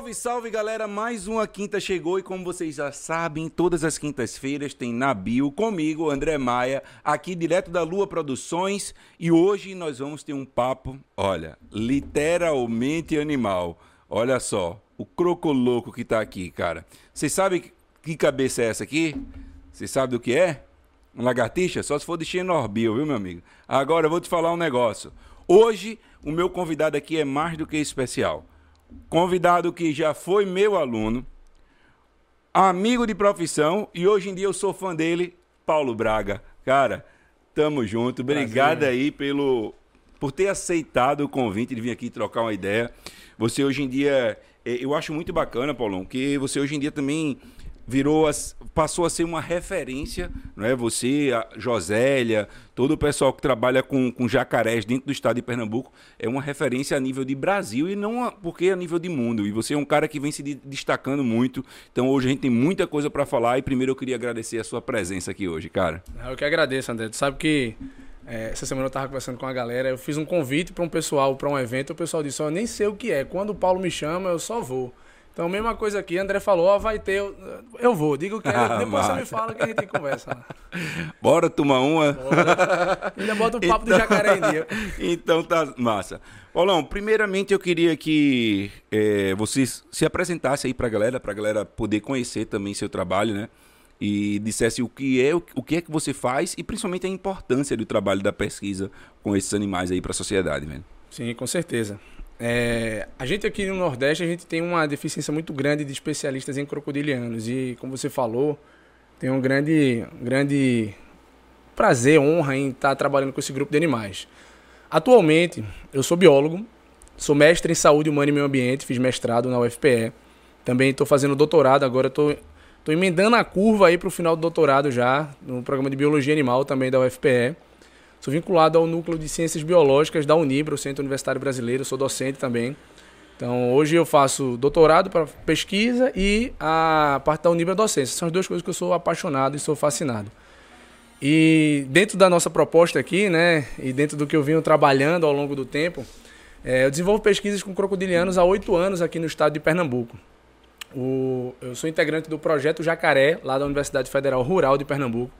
Salve, salve galera! Mais uma quinta chegou e como vocês já sabem, todas as quintas-feiras tem Nabil comigo, André Maia, aqui direto da Lua Produções e hoje nós vamos ter um papo, olha, literalmente animal. Olha só, o crocoloco que tá aqui, cara. Vocês sabem que cabeça é essa aqui? Vocês sabem do que é? Uma lagartixa? Só se for de Xenorbil, viu, meu amigo? Agora eu vou te falar um negócio. Hoje, o meu convidado aqui é mais do que especial convidado que já foi meu aluno, amigo de profissão e hoje em dia eu sou fã dele, Paulo Braga. Cara, tamo junto. Obrigado Prazer, aí pelo por ter aceitado o convite de vir aqui trocar uma ideia. Você hoje em dia, é, eu acho muito bacana, Paulão, que você hoje em dia também virou as, passou a ser uma referência, não é? Você, a Josélia, todo o pessoal que trabalha com, com jacarés dentro do estado de Pernambuco é uma referência a nível de Brasil e não a, porque a nível de mundo. E você é um cara que vem se destacando muito. Então hoje a gente tem muita coisa para falar e primeiro eu queria agradecer a sua presença aqui hoje, cara. Eu que agradeço, André. Tu sabe que é, essa semana eu estava conversando com a galera, eu fiz um convite para um pessoal, para um evento, o pessoal disse, eu nem sei o que é. Quando o Paulo me chama, eu só vou. Então, mesma coisa aqui, André falou, ó, vai ter, eu, vou, digo que é, ah, depois você me fala que a gente conversa. Bora tomar uma? Bora. Ainda bota o papo então... do jacaré em dia. então tá massa. Paulão, primeiramente eu queria que é, você se apresentasse aí pra galera, pra galera poder conhecer também seu trabalho, né? E dissesse o que é, o que é que você faz e principalmente a importância do trabalho da pesquisa com esses animais aí para a sociedade, velho. Sim, com certeza. É, a gente aqui no Nordeste, a gente tem uma deficiência muito grande de especialistas em crocodilianos. E, como você falou, tem um grande, grande prazer, honra em estar trabalhando com esse grupo de animais. Atualmente, eu sou biólogo, sou mestre em saúde humana e meio ambiente, fiz mestrado na UFPE. Também estou fazendo doutorado, agora estou emendando a curva aí para o final do doutorado já, no programa de biologia animal também da UFPE. Sou vinculado ao Núcleo de Ciências Biológicas da Unibra, o Centro Universitário Brasileiro, sou docente também. Então, hoje eu faço doutorado para pesquisa e a parte da Unibra é docência. São as duas coisas que eu sou apaixonado e sou fascinado. E dentro da nossa proposta aqui, né, e dentro do que eu venho trabalhando ao longo do tempo, é, eu desenvolvo pesquisas com crocodilianos há oito anos aqui no estado de Pernambuco. O, eu sou integrante do projeto Jacaré, lá da Universidade Federal Rural de Pernambuco.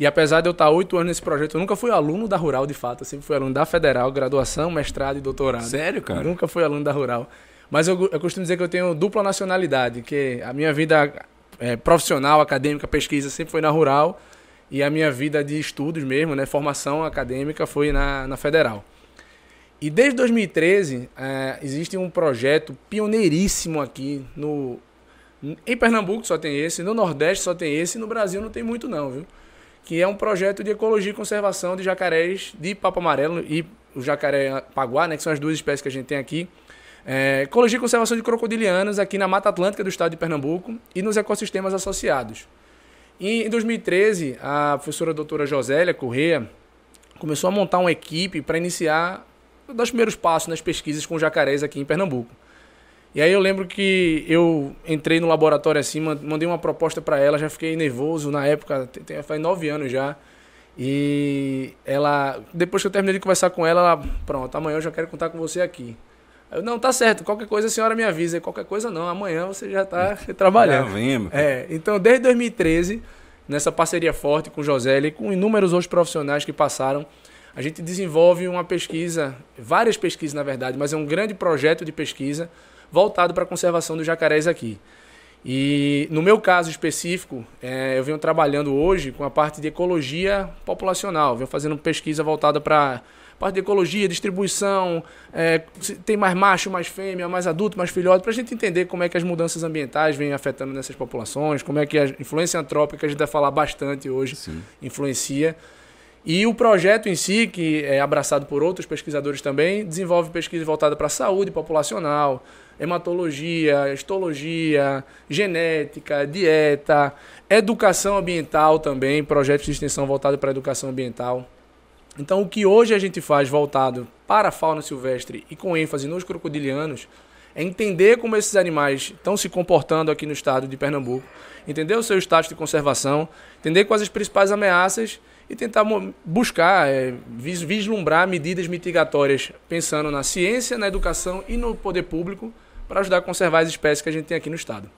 E apesar de eu estar oito anos nesse projeto, eu nunca fui aluno da Rural, de fato. Eu sempre fui aluno da Federal, graduação, mestrado e doutorado. Sério, cara? Nunca fui aluno da Rural. Mas eu, eu costumo dizer que eu tenho dupla nacionalidade, que a minha vida é, profissional, acadêmica, pesquisa, sempre foi na Rural. E a minha vida de estudos mesmo, né, formação acadêmica, foi na, na Federal. E desde 2013, é, existe um projeto pioneiríssimo aqui no... Em Pernambuco só tem esse, no Nordeste só tem esse, no Brasil não tem muito não, viu? Que é um projeto de ecologia e conservação de jacarés de papo amarelo e o jacaré paguá, né, que são as duas espécies que a gente tem aqui. É, ecologia e conservação de crocodilianos aqui na Mata Atlântica do estado de Pernambuco e nos ecossistemas associados. E, em 2013, a professora doutora Josélia Corrêa começou a montar uma equipe para iniciar os primeiros passos nas pesquisas com jacarés aqui em Pernambuco. E aí eu lembro que eu entrei no laboratório assim, mandei uma proposta para ela, já fiquei nervoso na época, faz nove anos já. E ela, depois que eu terminei de conversar com ela, ela, pronto, amanhã eu já quero contar com você aqui. Eu, não, tá certo, qualquer coisa a senhora me avisa, e qualquer coisa não, amanhã você já tá trabalhando. Já vem, é, então desde 2013, nessa parceria forte com o José e com inúmeros outros profissionais que passaram, a gente desenvolve uma pesquisa, várias pesquisas na verdade, mas é um grande projeto de pesquisa voltado para a conservação dos jacarés aqui. E no meu caso específico, é, eu venho trabalhando hoje com a parte de ecologia populacional, venho fazendo pesquisa voltada para parte de ecologia, distribuição, é, tem mais macho, mais fêmea, mais adulto, mais filhote, para a gente entender como é que as mudanças ambientais vêm afetando nessas populações, como é que a influência antrópica, a gente vai falar bastante hoje, Sim. influencia. E o projeto em si, que é abraçado por outros pesquisadores também, desenvolve pesquisa voltada para a saúde populacional, hematologia, histologia, genética, dieta, educação ambiental também, projetos de extensão voltado para a educação ambiental. Então, o que hoje a gente faz voltado para a fauna silvestre e com ênfase nos crocodilianos é entender como esses animais estão se comportando aqui no estado de Pernambuco, entender o seu status de conservação, entender quais as principais ameaças e tentar buscar, é, vislumbrar medidas mitigatórias pensando na ciência, na educação e no poder público para ajudar a conservar as espécies que a gente tem aqui no estado.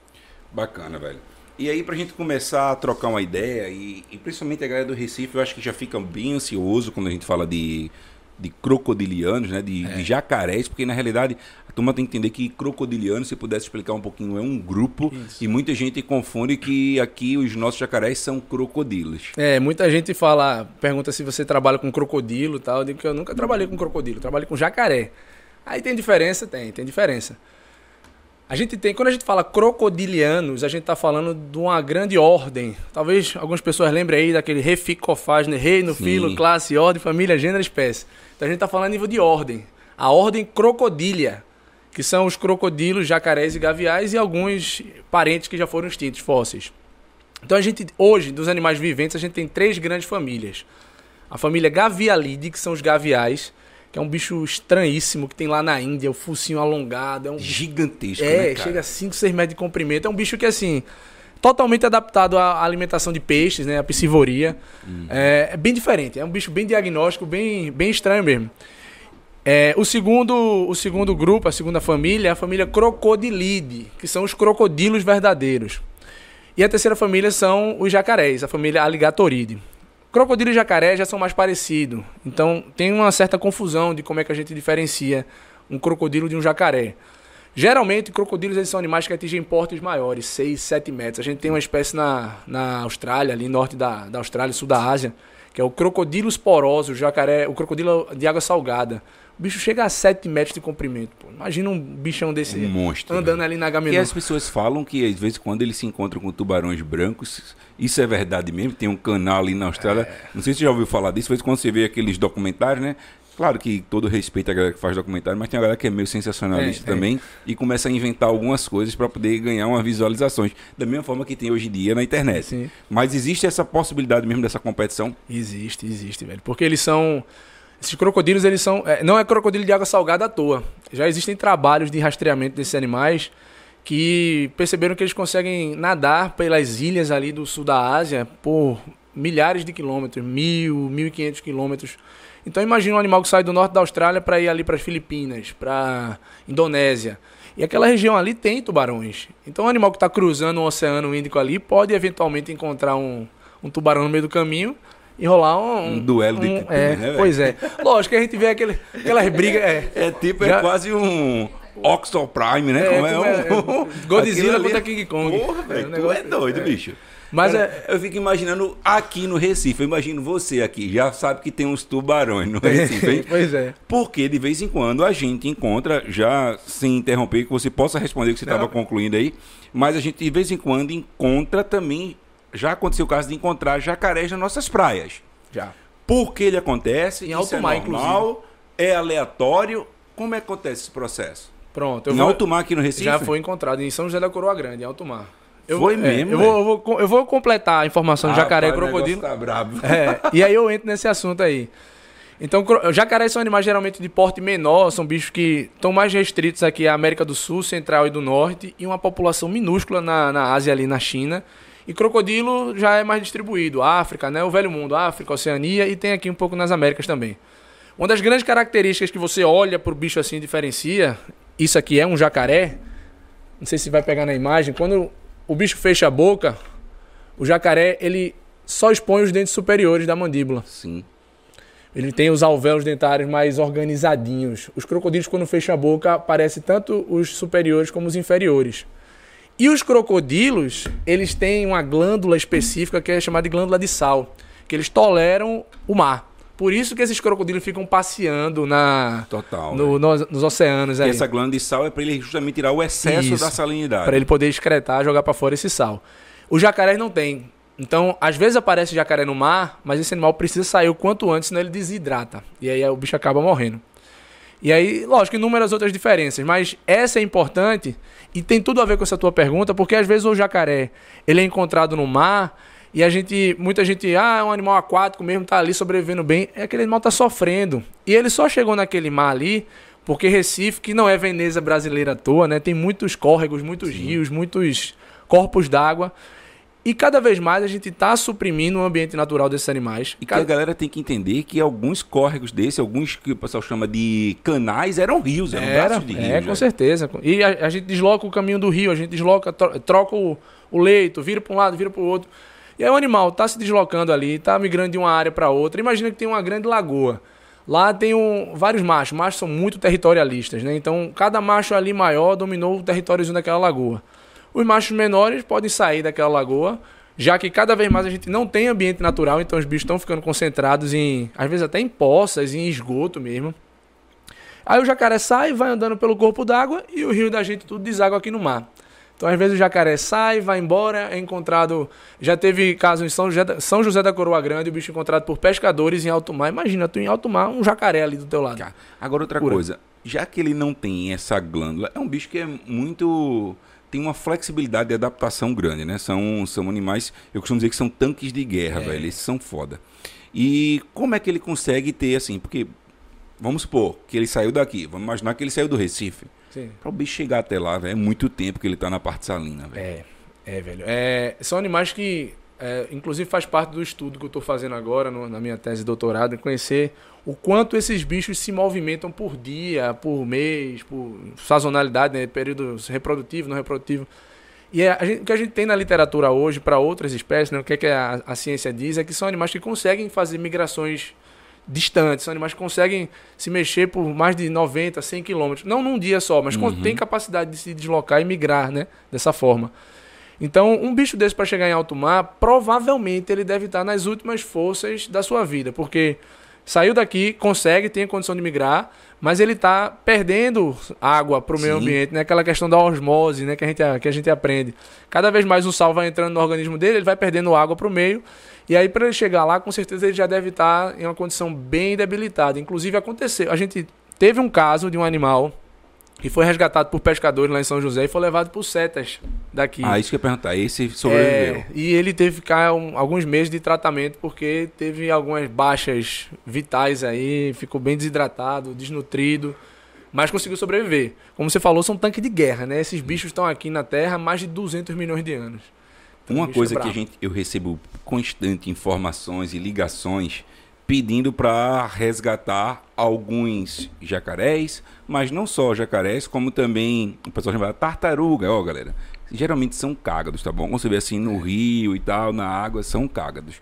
Bacana, velho. E aí, pra gente começar a trocar uma ideia, e, e principalmente a galera do Recife, eu acho que já fica bem ansioso quando a gente fala de, de crocodilianos, né? De, é. de jacarés, porque na realidade a turma tem que entender que crocodiliano, se pudesse explicar um pouquinho, é um grupo Isso. e muita gente confunde que aqui os nossos jacarés são crocodilos. É, muita gente fala, pergunta se você trabalha com crocodilo e tal. Eu digo que eu nunca trabalhei com crocodilo, trabalhei com jacaré. Aí tem diferença? Tem, tem diferença. A gente tem, quando a gente fala crocodilianos, a gente está falando de uma grande ordem. Talvez algumas pessoas lembrem aí daquele reficofagnes, reino, Sim. filo, classe, ordem, família, gênero, espécie. Então a gente está falando a nível de ordem. A ordem crocodilia, que são os crocodilos, jacarés e gaviais e alguns parentes que já foram extintos, fósseis. Então a gente, hoje, dos animais viventes, a gente tem três grandes famílias. A família Gavialidae, que são os gaviais, que é um bicho estranhíssimo que tem lá na Índia, o focinho alongado. É um gigantesco, É, né, chega a 5, 6 metros de comprimento. É um bicho que, assim, totalmente adaptado à alimentação de peixes, né? A piscivoria. Uhum. É, é, bem diferente. É um bicho bem diagnóstico, bem, bem estranho mesmo. É, o, segundo, o segundo grupo, a segunda família, é a família Crocodilidae, que são os crocodilos verdadeiros. E a terceira família são os jacarés, a família Alligatoridae. Crocodilo e jacaré já são mais parecidos. Então tem uma certa confusão de como é que a gente diferencia um crocodilo de um jacaré. Geralmente, crocodilos eles são animais que atingem portes maiores, 6, 7 metros. A gente tem uma espécie na, na Austrália, ali norte da, da Austrália, sul da Ásia, que é o crocodilo esporoso, o jacaré, o crocodilo de água salgada. O bicho chega a 7 metros de comprimento. Pô. Imagina um bichão desse um monstro, andando né? ali na Gamenon. E as pessoas falam que, às vezes, quando eles se encontram com tubarões brancos, isso é verdade mesmo. Tem um canal ali na Austrália. É. Não sei se você já ouviu falar disso. Às vezes, quando você vê aqueles documentários, né? Claro que todo respeito à galera que faz documentário, mas tem a galera que é meio sensacionalista é, é. também é. e começa a inventar algumas coisas para poder ganhar umas visualizações. Da mesma forma que tem hoje em dia na internet. Sim. Mas existe essa possibilidade mesmo dessa competição? Existe, existe, velho. Porque eles são esses crocodilos, eles são. É, não é crocodilo de água salgada à toa. Já existem trabalhos de rastreamento desses animais que perceberam que eles conseguem nadar pelas ilhas ali do sul da Ásia por milhares de quilômetros, mil, mil e quinhentos quilômetros. Então imagina um animal que sai do norte da Austrália para ir ali para as Filipinas, para Indonésia. E aquela região ali tem tubarões. Então um animal que está cruzando o Oceano Índico ali pode eventualmente encontrar um, um tubarão no meio do caminho e rolar um, um duelo de um, é, né, Pois é. Lógico que a gente vê aquele, aquelas brigas. É, é tipo, é já... é quase um. Oxford Prime, né? É, como é, é, um... Godzilla contra King Kong. Porra, velho, é, é doido, é. bicho. Mas é... eu fico imaginando aqui no Recife, eu imagino você aqui, já sabe que tem uns tubarões no Recife, hein? pois é. Porque de vez em quando a gente encontra, já sem interromper, que você possa responder o que você estava concluindo aí, mas a gente de vez em quando encontra também já aconteceu o caso de encontrar jacarés nas nossas praias. Já. Por que ele acontece? Em alto é mar, normal, inclusive. É aleatório. Como é que acontece esse processo? Pronto. em vou... alto mar aqui no Recife? Já foi encontrado em São José da Coroa Grande, em alto mar. Eu, foi é, mesmo? Eu vou, eu, vou, eu vou completar a informação de ah, jacaré e crocodilo. Tá brabo. É, e aí eu entro nesse assunto aí. Então, jacarés são animais geralmente de porte menor, são bichos que estão mais restritos aqui à América do Sul, Central e do Norte, e uma população minúscula na, na Ásia, ali na China. E crocodilo já é mais distribuído. África, né? O velho mundo, África, Oceania e tem aqui um pouco nas Américas também. Uma das grandes características que você olha para o bicho assim diferencia, isso aqui é um jacaré. Não sei se vai pegar na imagem. Quando o bicho fecha a boca, o jacaré ele só expõe os dentes superiores da mandíbula. Sim. Ele tem os alvéolos dentários mais organizadinhos. Os crocodilos, quando fecham a boca, aparecem tanto os superiores como os inferiores. E os crocodilos, eles têm uma glândula específica que é chamada de glândula de sal, que eles toleram o mar. Por isso que esses crocodilos ficam passeando na Total, no, nos, nos, oceanos. E essa glândula de sal é para ele justamente tirar o excesso isso, da salinidade. Para ele poder excretar, jogar para fora esse sal. Os jacarés não têm. Então, às vezes aparece jacaré no mar, mas esse animal precisa sair o quanto antes, senão ele desidrata. E aí o bicho acaba morrendo. E aí, lógico, inúmeras outras diferenças, mas essa é importante e tem tudo a ver com essa tua pergunta, porque às vezes o jacaré, ele é encontrado no mar e a gente, muita gente, ah, é um animal aquático mesmo, tá ali sobrevivendo bem, é aquele animal tá sofrendo. E ele só chegou naquele mar ali porque Recife, que não é Veneza brasileira à toa, né, tem muitos córregos, muitos Sim. rios, muitos corpos d'água. E cada vez mais a gente está suprimindo o ambiente natural desses animais. E cada... a galera tem que entender que alguns córregos desses, alguns que o pessoal chama de canais, eram rios, eram Era, braços de rios. É, com certeza. E a, a, gente desloca o caminho do rio, a gente desloca, troca o, o leito, vira para um lado, vira para o outro. E aí o animal está se deslocando ali, está migrando de uma área para outra. Imagina que tem uma grande lagoa. Lá tem um, vários machos. Machos são muito territorialistas, né? Então, cada macho ali maior dominou o territóriozinho daquela lagoa. Os machos menores podem sair daquela lagoa, já que cada vez mais a gente não tem ambiente natural, então os bichos estão ficando concentrados em, às vezes até em poças, em esgoto mesmo. Aí o jacaré sai, vai andando pelo corpo d'água e o rio da gente tudo deságua aqui no mar. Então, às vezes, o jacaré sai, vai embora, é encontrado. Já teve caso em São José, da, São José da Coroa Grande, o bicho encontrado por pescadores em alto mar. Imagina, tu em alto mar, um jacaré ali do teu lado. Agora, outra Pura. coisa, já que ele não tem essa glândula, é um bicho que é muito tem uma flexibilidade de adaptação grande, né? São, são animais, eu costumo dizer que são tanques de guerra, é. velho. Eles são foda. E como é que ele consegue ter assim? Porque, vamos supor que ele saiu daqui, vamos imaginar que ele saiu do Recife. Para o bicho chegar até lá, velho, é muito tempo que ele tá na parte salina, velho. É, é, velho. É, são animais que, é, inclusive, faz parte do estudo que eu estou fazendo agora no, na minha tese de doutorado, conhecer o quanto esses bichos se movimentam por dia, por mês, por sazonalidade, né? período reprodutivo, não reprodutivo. E é, gente, o que a gente tem na literatura hoje para outras espécies, né? o que, é que a, a, ciência diz, é que são animais que conseguem fazer migrações distantes, são animais que conseguem se mexer por mais de 90, 100 quilômetros. Não num dia só, mas uhum. tem capacidade de se deslocar e migrar né? dessa forma. Então, um bicho desse para chegar em alto mar, provavelmente ele deve estar nas últimas forças da sua vida, porque saiu daqui, consegue, tem a condição de migrar, mas ele está perdendo água para o meio ambiente, né? Aquela questão da osmose, né? Que a, gente, que a gente aprende. Cada vez mais o sal vai entrando no organismo dele, ele vai perdendo água para o meio. E aí, para ele chegar lá, com certeza ele já deve estar em uma condição bem debilitada. Inclusive, aconteceu. A gente teve um caso de um animal que foi resgatado por pescadores lá em São José e foi levado por setas daqui. Ah, isso que eu ia perguntar. Esse sobreviveu. É, e ele teve que ficar um, alguns meses de tratamento porque teve algumas baixas vitais aí, ficou bem desidratado, desnutrido, mas conseguiu sobreviver. Como você falou, são tanques de guerra, né? Esses bichos estão aqui na Terra há mais de 200 milhões de anos. Então, Uma coisa é que a gente, eu recebo constante informações e ligações pedindo para resgatar alguns jacarés, mas não só jacarés, como também o pessoal chama tartaruga, ó, galera. Geralmente são cágados, tá bom? Quando você vê assim no rio e tal, na água, são cágados.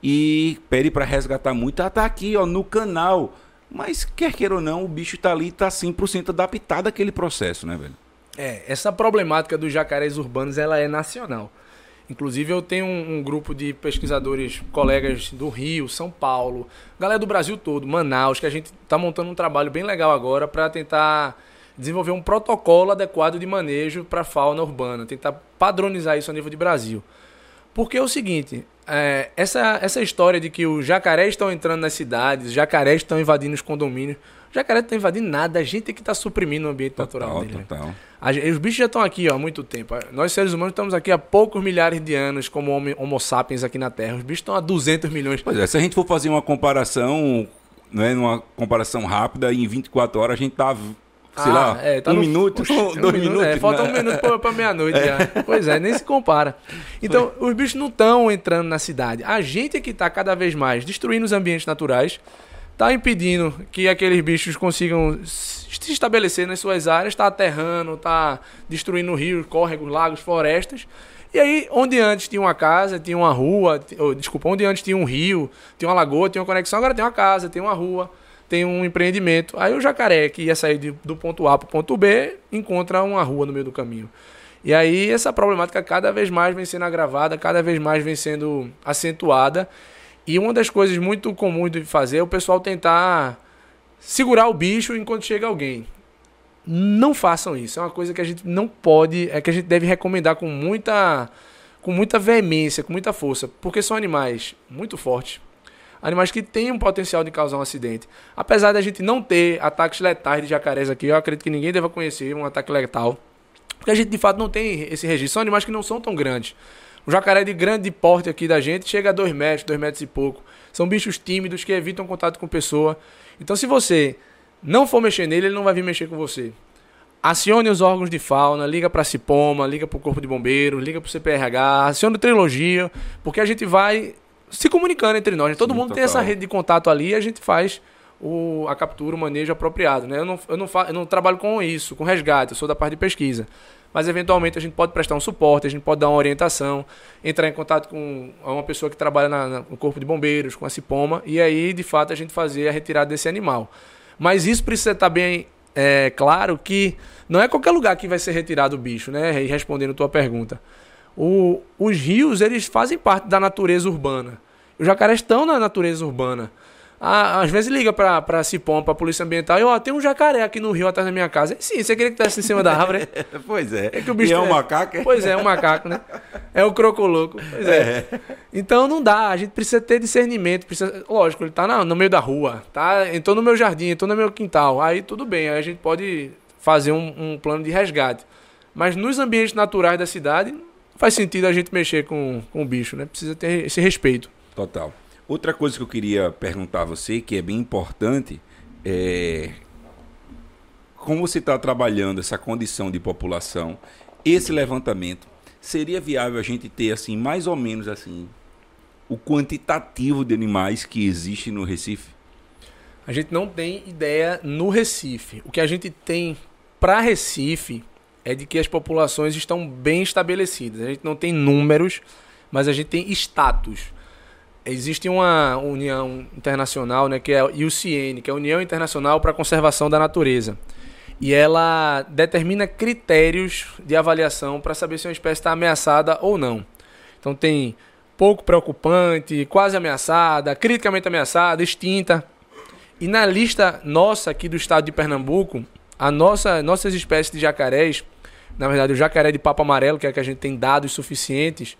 E pede para resgatar muito, ah, tá aqui, ó, no canal. Mas quer queira ou não, o bicho tá ali, tá 100% adaptado àquele processo, né, velho? É, essa problemática dos jacarés urbanos, ela é nacional. Inclusive, eu tenho um, um, grupo de pesquisadores, colegas do Rio, São Paulo, galera do Brasil todo, Manaus, que a gente está montando um trabalho bem legal agora para tentar desenvolver um protocolo adequado de manejo para a fauna urbana, tentar padronizar isso a nível de Brasil. Porque é o seguinte, é, essa, essa história de que os jacarés estão entrando nas cidades, os jacarés estão invadindo os condomínios, o jacaré não está invadindo nada, a gente é que está suprimindo o ambiente total, natural dele. Total. Os bichos já estão aqui ó, há muito tempo. Nós, seres humanos, estamos aqui há poucos milhares de anos como homo, homo sapiens aqui na Terra. Os bichos estão há 200 milhões. Pois é, se a gente for fazer uma comparação, né, numa comparação rápida, em 24 horas a gente tá sei ah, lá, é, tá um no... minuto, dois um minutos. É, falta um minuto para meia-noite é. Pois é, nem se compara. Então, os bichos não estão entrando na cidade. A gente é que está cada vez mais destruindo os ambientes naturais está impedindo que aqueles bichos consigam se estabelecer nas suas áreas, está aterrando, está destruindo rios, córregos, lagos, florestas. E aí, onde antes tinha uma casa, tinha uma rua, desculpa, onde antes tinha um rio, tinha uma lagoa, tinha uma conexão, agora tem uma casa, tem uma rua, tem um empreendimento. Aí o jacaré, que ia sair de, do ponto A para o ponto B, encontra uma rua no meio do caminho. E aí essa problemática cada vez mais vem sendo agravada, cada vez mais vem sendo acentuada. E uma das coisas muito comuns de fazer é o pessoal tentar segurar o bicho enquanto chega alguém. Não façam isso. É uma coisa que a gente não pode, é que a gente deve recomendar com muita com muita veemência, com muita força, porque são animais muito fortes. Animais que têm um potencial de causar um acidente. Apesar da gente não ter ataques letais de jacarés aqui, eu acredito que ninguém deva conhecer um ataque letal. Porque a gente de fato não tem esse registro. São animais que não são tão grandes. Jacaré de grande porte aqui da gente chega a 2 metros, 2 metros e pouco. São bichos tímidos que evitam contato com pessoa. Então, se você não for mexer nele, ele não vai vir mexer com você. acione os órgãos de fauna, liga para a Cipoma, liga para o Corpo de Bombeiros, liga para o CPRH, acione o Trilogia, porque a gente vai se comunicando entre nós. né? Todo Sim, mundo tem total. essa rede de contato ali e a gente faz o, a captura, o manejo apropriado. Né? Eu, não, eu, não fa, eu não trabalho com isso, com resgate, eu sou da parte de pesquisa. Mas eventualmente a gente pode prestar um suporte, a gente pode dar uma orientação, entrar em contato com uma pessoa que trabalha na- no Corpo de Bombeiros, com a Cipoma, e aí de fato a gente fazer a retirada desse animal. Mas isso precisa estar bem é, claro que não é qualquer lugar que vai ser retirado o bicho, né? E respondendo a tua pergunta. O- os rios, eles fazem parte da natureza urbana. Os jacarés estão na natureza urbana. Às vezes liga pra, pra Cipom, pra Polícia Ambiental, e ó, tem um jacaré aqui no rio atrás da minha casa. Sim, você queria que estivesse em cima da árvore? pois é. É que o bicho e é um é- macaco, é? Pois é, é um macaco, né? É o crocoloco. Pois é. Então não dá, a gente precisa ter discernimento. Precisa... Lógico, ele tá na- no meio da rua, tá? Entrou no meu jardim, entrou no meu quintal. Aí tudo bem, aí a gente pode fazer um, um plano de resgate. Mas nos ambientes naturais da cidade, não faz sentido a gente mexer com, com o bicho, né? Precisa ter esse respeito. Total. Outra coisa que eu queria perguntar a você, que é bem importante, é como você está trabalhando essa condição de população, esse levantamento, seria viável a gente ter assim, mais ou menos assim, o quantitativo de animais que existe no Recife? A gente não tem ideia no Recife. O que a gente tem para Recife é de que as populações estão bem estabelecidas. A gente não tem números, mas a gente tem status. Existe uma união internacional, né, que é a UCN, que é a União Internacional para a Conservação da Natureza. E ela determina critérios de avaliação para saber se uma espécie está ameaçada ou não. Então tem pouco preocupante, quase ameaçada, criticamente ameaçada, extinta. E na lista nossa aqui do estado de Pernambuco, a nossa, nossas espécies de jacarés, na verdade o jacaré de papo amarelo, que é a que a gente tem dados suficientes,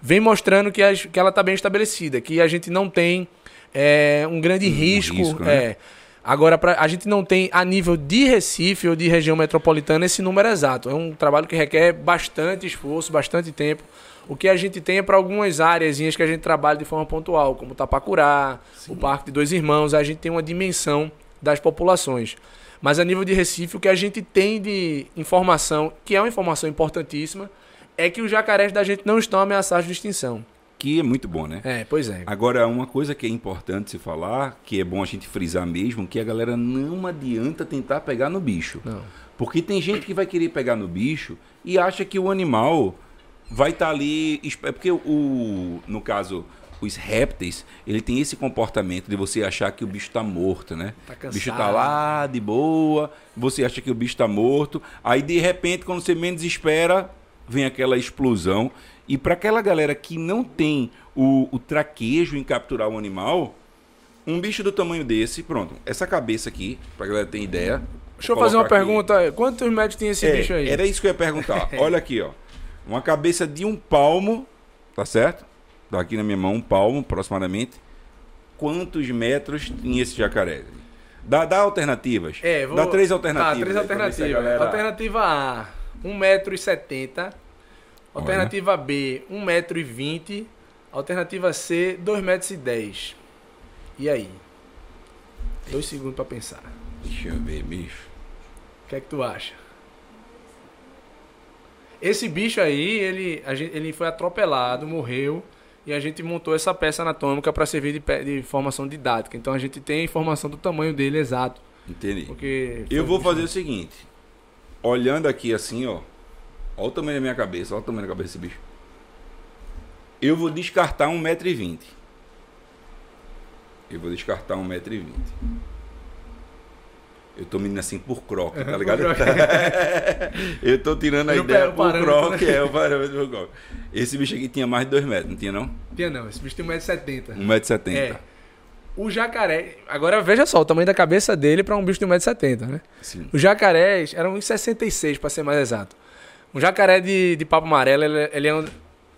vem mostrando que, as- que ela está bem estabelecida, que a gente não tem é, um grande risco. risco, né? é. Agora, pra, a gente não tem, a nível de Recife ou de região metropolitana, esse número exato. É um trabalho que requer bastante esforço, bastante tempo. O que a gente tem é para algumas áreas que a gente trabalha de forma pontual, como Tapacurá, o Parque de Dois Irmãos, a gente tem uma dimensão das populações. Mas a nível de Recife, o que a gente tem de informação, que é uma informação importantíssima, é que os jacarés da gente não estão ameaçados de extinção. Que é muito bom, né? É, pois é. Agora, uma coisa que é importante se falar, que é bom a gente frisar mesmo, que a galera não adianta tentar pegar no bicho. Não. Porque tem gente que vai querer pegar no bicho e acha que o animal vai estar ali. esp- É porque o. No caso, os répteis, ele tem esse comportamento de você achar que o bicho está morto, né? Tá o bicho tá cansado. lá de boa, você acha que o bicho está morto, aí de repente, quando você menos espera, vem aquela explosão. E para aquela galera que não tem o, o traquejo em capturar o animal, um bicho do tamanho desse, pronto, essa cabeça aqui, pra galera ter ideia. Deixa eu fazer uma aqui. pergunta. Quantos metros tem esse É, bicho aí? Era isso que eu ia perguntar. Olha aqui, ó. Uma cabeça de um palmo, tá certo? Tá aqui na minha mão, um palmo, aproximadamente. Quantos metros tem esse jacaré? Dá, dá alternativas. É, vou... Dá três Tá, alternativas. três se a alternativas. Alternativa A, 1,70m. Alternativa B, 1,20m. Alternativa C, 2,10m. E aí? Dois segundos pra pensar. Deixa eu ver, bicho. O que é que tu acha? Esse bicho aí, ele, gente- ele foi atropelado, morreu. E a gente montou essa peça anatômica para servir de, de formação didática. Então a gente tem a informação do tamanho dele exato. Entendi. Porque Eu vou fazer o seguinte. Olhando aqui assim, ó. Olha o tamanho da minha cabeça. Olha o tamanho da cabeça desse bicho. Eu vou descartar 1,20m. Eu vou descartar 1,20m. Eu tô medindo assim por croque, tá ligado? Eu tô tirando a No ideia por croque, né? é o parâmetro por croque. Esse bicho aqui tinha mais de 2 metros, não tinha não? Tinha não, esse bicho tem 1,70m. 1,70m. É. O jacaré. Agora veja só o tamanho da cabeça dele para um bicho de 1,70m, né? Sim. Os jacarés eram 1,66 para ser mais exato. Um jacaré de, de papo amarelo, ele, ele é um.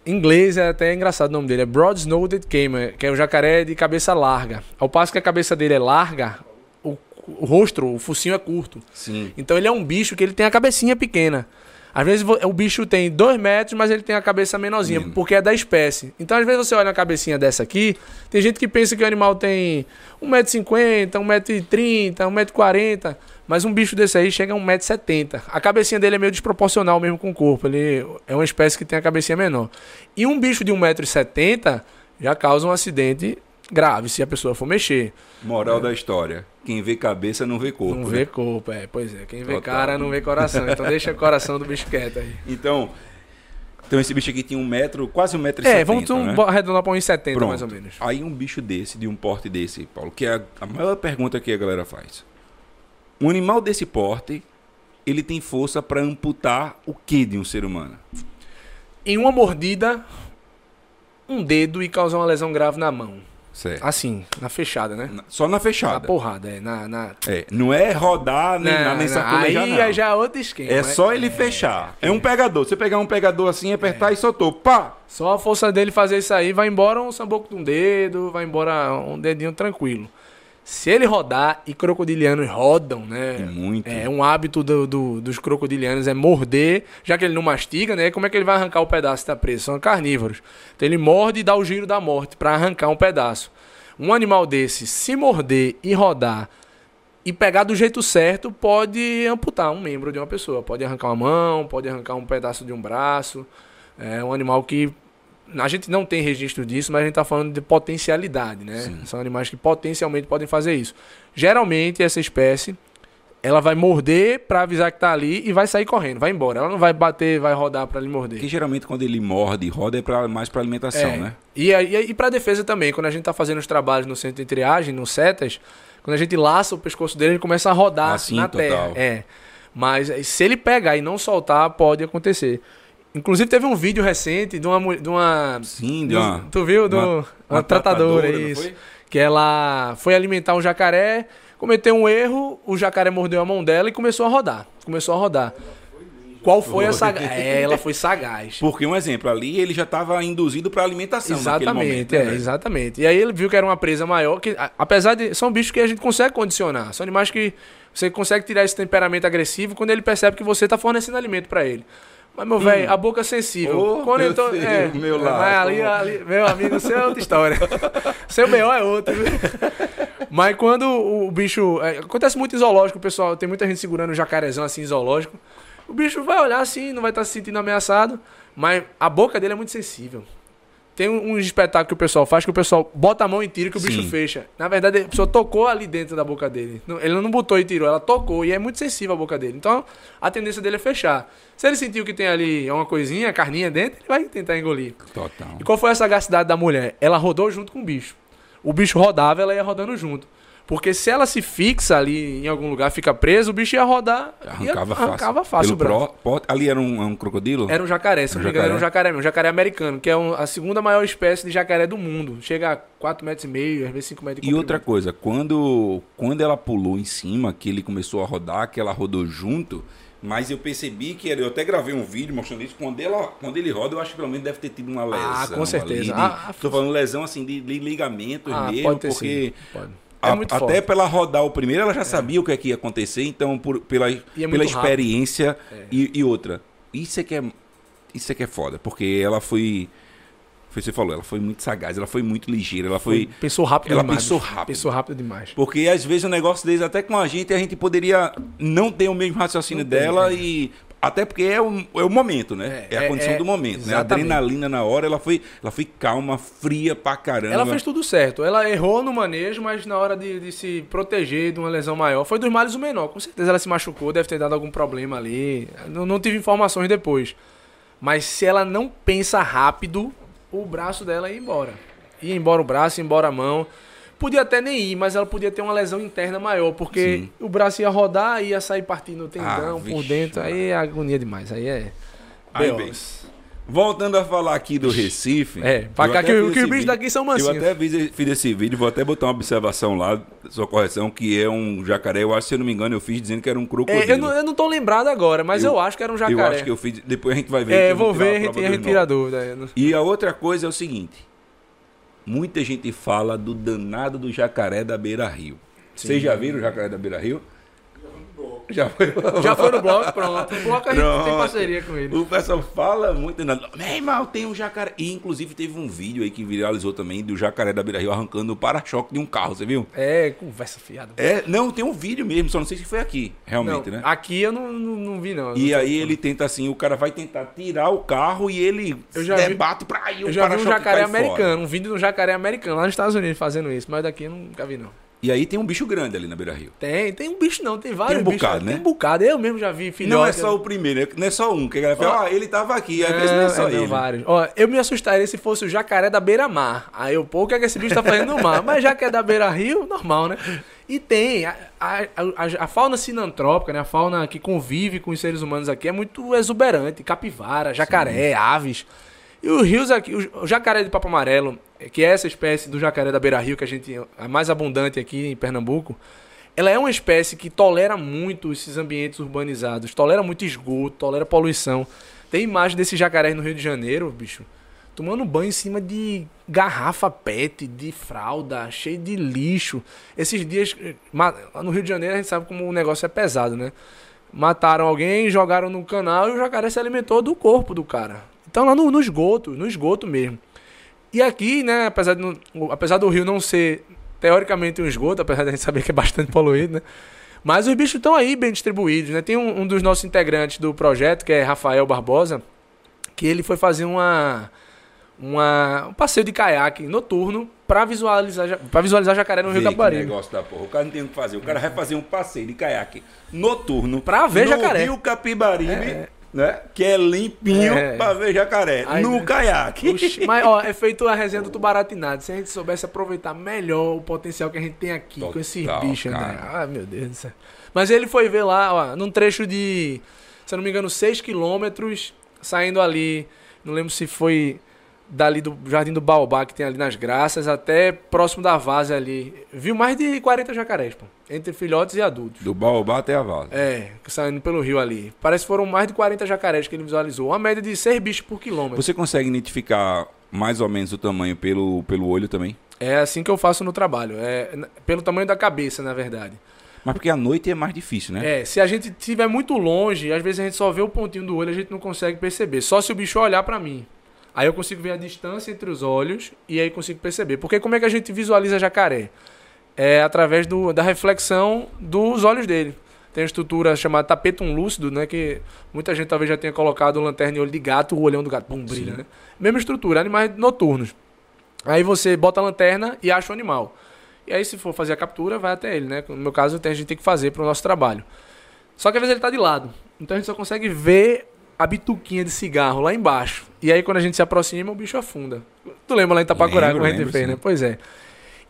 Em inglês é até engraçado o nome dele, é Broad-Snooded Caiman, que é um jacaré de cabeça larga. Ao passo que a cabeça dele é larga, o, o rosto, o focinho é curto. Sim. Então ele é um bicho que ele tem a cabecinha pequena. Às vezes o bicho tem 2 metros, mas ele tem a cabeça menorzinha, Menino. porque é da espécie. Então, às vezes você olha uma cabecinha dessa aqui, tem gente que pensa que o animal tem 1,50m, 1,30m, 1,40m, mas um bicho desse aí chega a 1,70m. A cabecinha dele é meio desproporcional mesmo com o corpo, ele é uma espécie que tem a cabecinha menor. E um bicho de 1,70m já causa um acidente grave se a pessoa for mexer. Moral da história. Quem vê cabeça não vê corpo. Não né? vê corpo, é. Pois é. Quem vê Total. cara não vê coração. Então deixa o coração do bicho quieto aí. Então, então esse bicho aqui tinha um metro, quase um metro e É, setenta, vamos um, né? arredondar para uns 70 Pronto. mais ou menos. Aí um bicho desse, de um porte desse, Paulo, que é a, a maior pergunta que a galera faz. Um animal desse porte, ele tem força para amputar o que de um ser humano? Em uma mordida, um dedo e causar uma lesão grave na mão. Certo. Assim, na fechada, né? Na- Só na Na fechada. porrada, é. Na, na... É, não é rodar nem, na, nem sacolejar, aí não. é já é outro esquema. É né? só ele fechar. É um pegador. Você pegar um pegador assim, apertar e soltou. Pá! Só a força dele fazer isso aí, vai embora um samboco de um dedo, vai embora um dedinho tranquilo. Se ele rodar, e crocodilianos rodam, né? Muito. É um hábito do- do- dos crocodilianos é morder, já que ele não mastiga, né? Como é que ele vai arrancar o pedaço que tá preso? São carnívoros. Então ele morde e dá o giro da morte para arrancar um pedaço. Um animal desse, se morder e rodar e pegar do jeito certo, pode amputar um membro de uma pessoa. Pode arrancar uma mão, pode arrancar um pedaço de um braço. É um animal que. A gente não tem registro disso, mas a gente está falando de potencialidade, né? Sim. São animais que potencialmente podem fazer isso. Geralmente, essa espécie, ela vai morder para avisar que tá ali e vai sair correndo, vai embora. Ela não vai bater, vai rodar para lhe morder. Que geralmente quando ele morde e roda é pra, mais para alimentação, É. né? E, aí- e, para defesa também, quando a gente tá fazendo os trabalhos no centro de triagem, no CETAS, quando a gente laça o pescoço dele, ele começa a rodar Assim, na total. terra. É. Mas se ele pegar e não soltar, pode acontecer. Inclusive teve um vídeo recente de uma de uma Sim, de uma, tu viu do uma- uma, uma tratadora, tratadora, isso. Que ela foi alimentar um jacaré, cometeu um erro, o jacaré mordeu a mão dela e começou a rodar. Começou a rodar. Qual foi a sagaz? É, ela foi sagaz. Porque um exemplo, ali ele já estava induzido para alimentação Exatamente, momento, é, né, velho? exatamente. E aí ele viu que era uma presa maior, que apesar de. São bichos que a gente consegue condicionar. São animais que você consegue tirar esse temperamento agressivo quando ele percebe que você está fornecendo alimento para ele. Mas, meu velho, a boca é sensível. Oh, quando meu eu tô, Deus, é, meu mas lasco. ali, ali, meu amigo, seu é outra história. seu B.O. é outro. viu? Mas quando o, o bicho. é, acontece muito em zoológico, pessoal. Tem muita gente segurando o jacarezão assim em zoológico. O bicho vai olhar assim, não vai estar se sentindo ameaçado. Mas a boca dele é muito sensível. Tem um, um espetáculo que o pessoal faz que o pessoal bota a mão e tira que o bicho Sim. fecha. Na verdade, a pessoa tocou ali dentro da boca dele. Ele não botou e tirou, ela tocou. E é muito sensível a boca dele. Então, a tendência dele é fechar. Se ele sentiu que tem ali uma coisinha, carninha dentro, ele vai tentar engolir. Total. E qual foi a sagacidade da mulher? Ela rodou junto com o bicho. O bicho rodava, ela ia rodando junto. Porque se ela se fixa ali em algum lugar, fica preso, o bicho ia rodar. Arrancava ia, fácil. Arrancava fácil Pelo ali era um, um crocodilo? Era um jacaré, se não me engano, era um jacaré? mesmo, um jacaré americano, que é um- a segunda maior espécie de jacaré do mundo. Chega a 4,5 metros, e meio, às vezes 5 metros E outra coisa, quando, quando ela pulou em cima, que ele começou a rodar, que ela rodou junto, mas eu percebi que eu até gravei um vídeo mostrando isso, quando, ela, quando ele roda, eu acho que pelo menos deve ter tido uma lesão. Ah, com certeza. de- Ah, ah, tô falando lesão assim de, de ligamentos Ah, mesmo, porque. A- É muito até forte. pra ela rodar o primeiro, ela já sabia o que, é que ia acontecer, então por, pela, é pela experiência É. e, e outra. Isso é que é, isso é que é foda, porque ela foi. Foi você falou, ela foi muito sagaz, ela foi muito ligeira, ela foi. Pensou rápido ela demais. pensou rápido. Pensou rápido demais. Porque às vezes o negócio deles, até com a gente, a gente poderia não ter o mesmo raciocínio Não tem, dela é. e. Até porque é o, é o momento, né? É, É, a é, condição é, do momento, né? A adrenalina na hora, ela foi, ela foi calma, fria pra caramba. Ela fez tudo certo. Ela errou no manejo, mas na hora de, de se proteger de uma lesão maior, foi dos males o menor. Com certeza ela se machucou, deve ter dado algum problema ali. Não, não tive informações depois. Mas se ela não pensa rápido, o braço dela ia embora. Ia embora o braço, ia embora a mão. Podia até nem ir, mas ela podia ter uma lesão interna maior, porque Sim. o braço ia rodar, ia sair partindo o tendão Ah, por vixe, dentro. Aí é agonia demais. Aí é. Aí, bem, voltando a falar aqui do Recife. É, pra eu cá que, os bichos daqui são Eu mansinhos. até fiz, fiz esse vídeo, vou até botar uma observação lá, sua correção, que é um jacaré. Eu acho, se eu não me engano, eu fiz dizendo que era um crocodilo. É, eu, não, eu não tô lembrado agora, mas eu, Eu- acho que era um Eu jacaré. acho que eu fiz. Depois a gente vai ver. É, eu vou ver, a gente, a gente tira a dúvida. é, E a outra coisa é o seguinte: muita gente fala do danado do jacaré da Beira Rio. Vocês já viram o jacaré da Beira Já foi, Já foi no bloco, pronto. No bloco a gente tem parceria com ele. O pessoal fala muito. Né? Meu irmão, tem um jacaré. E inclusive teve um vídeo aí que viralizou também do jacaré da Beira Rio arrancando o para-choque de um carro, você viu? É, conversa fiada. É, não, tem um vídeo mesmo, só não sei se foi aqui, realmente, Não, né? Aqui eu não, não, não vi, não. E Não aí ele tenta assim, o cara vai tentar tirar o carro e ele Eu já vi- debate pra ir o Eu já vi um jacaré cai fora. americano, um vídeo de um jacaré americano lá nos Estados Unidos fazendo isso, mas daqui eu nunca vi, não. E aí tem um bicho grande ali na Beira Rio. Tem, tem um bicho não, tem vários Tem um bichos. bocado, né? Tem um bocado, eu mesmo já vi filhote. não é só o primeiro, né? não é só um. Que a galera fala, ah, ele tava aqui. Às vezes não é só não, ele. vários. Ó, eu me assustaria se fosse o jacaré da beira-mar. Aí eu, pô, o que é que esse bicho tá fazendo no mar? Mas já que é da beira-rio, normal, né? E tem, a, a, a- a fauna sinantrópica, né? A fauna que convive com os seres humanos aqui é muito exuberante. Capivara, jacaré, aves. E os rios aqui, o, o jacaré de papo amarelo, eh, que é essa espécie do jacaré da beira-rio que a gente é mais abundante aqui em Pernambuco, ela é uma espécie que tolera muito esses ambientes urbanizados, tolera muito esgoto, tolera poluição. Tem imagem desse jacaré no Rio de Janeiro, bicho, tomando banho em cima de garrafa PET, de fralda, cheio de lixo. Esses dias, eh, no Rio de Janeiro, a gente sabe como o negócio é pesado, né? Mataram alguém, jogaram no canal e o jacaré se alimentou do corpo do cara. Então lá no, no esgoto, no esgoto mesmo. E aqui, né, apesar, de apesar do rio não ser teoricamente um esgoto, apesar de a gente saber que é bastante poluído, né? Mas os bichos estão aí bem distribuídos, né? Tem um, um dos nossos integrantes do projeto, que é Rafael Barbosa, que ele foi fazer uma, uma um passeio de caiaque noturno para visualizar pra visualizar jacaré no Vê Rio Capibaribe. negócio da porra. O cara não tem o que fazer. O cara vai fazer um passeio de caiaque noturno. Pra ver no jacaré. Rio Capibaribe, né? Que é limpinho É. pra ver jacaré. Aí, no né? caiaque. Oxi, mas ó, é feito a resenha do Tubaratinado. Se a gente soubesse aproveitar melhor o potencial que a gente tem aqui com esses Total, bichos, né? Ah, meu Deus do céu. Mas ele foi ver lá, ó, num trecho de, se eu não me engano, 6 quilômetros, saindo ali, não lembro se foi dali do Jardim do Baobá, que tem ali nas Graças, até próximo da Vaza ali. Viu mais de 40 jacarés, pô, entre filhotes e adultos. Do Baobá até a Vala. É, saindo pelo rio ali. Parece que foram mais de 40 jacarés que ele visualizou. Uma média de 6 bichos por quilômetro. Você consegue identificar mais ou menos o tamanho pelo, pelo olho também? É assim que eu faço no trabalho. É pelo tamanho da cabeça, na verdade. Mas porque à noite é mais difícil, né? É, se a gente estiver muito longe, às vezes a gente só vê o pontinho do olho, a gente não consegue perceber. Só se o bicho olhar pra mim. Aí eu consigo ver a distância entre os olhos e aí consigo perceber. Porque como é que a gente visualiza jacaré? É através do, da reflexão dos olhos dele. Tem uma estrutura chamada tapetum lúcido, né? Que muita gente talvez já tenha colocado lanterna em olho de gato, o olhão do gato, pum, brilha, Sim. né? Mesma estrutura, animais noturnos. Aí você bota a lanterna e acha o animal. E aí, se for fazer a captura, vai até ele, né? No meu caso, a gente tem que fazer para o nosso trabalho. Só que às vezes ele tá de lado. Então a gente só consegue ver a bituquinha de cigarro lá embaixo. E aí, quando a gente se aproxima, o bicho afunda. Tu lembra lá em Itapacurá Lembro, como a gente fez, né? Pois é.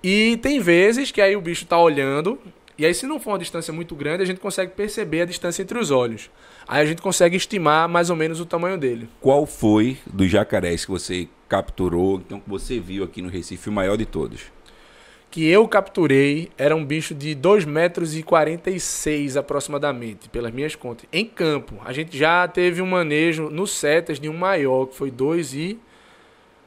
E tem vezes que aí o bicho tá olhando. E aí, se não for uma distância muito grande, a gente consegue perceber a distância entre os olhos. Aí a gente consegue estimar mais ou menos o tamanho dele. Qual foi dos jacarés que você capturou, então que você viu aqui no Recife, o maior de todos? Que eu capturei era um bicho de 2 metros e 46 aproximadamente, pelas minhas contas, em campo. A gente já teve um manejo no setas de um maior, que foi 2 e